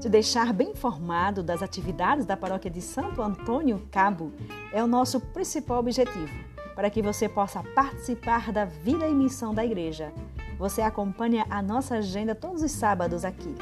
Te deixar bem informado das atividades da paróquia de Santo Antônio Cabo é o nosso principal objetivo, para que você possa participar da vida e missão da igreja. Você acompanha a nossa agenda todos os sábados aqui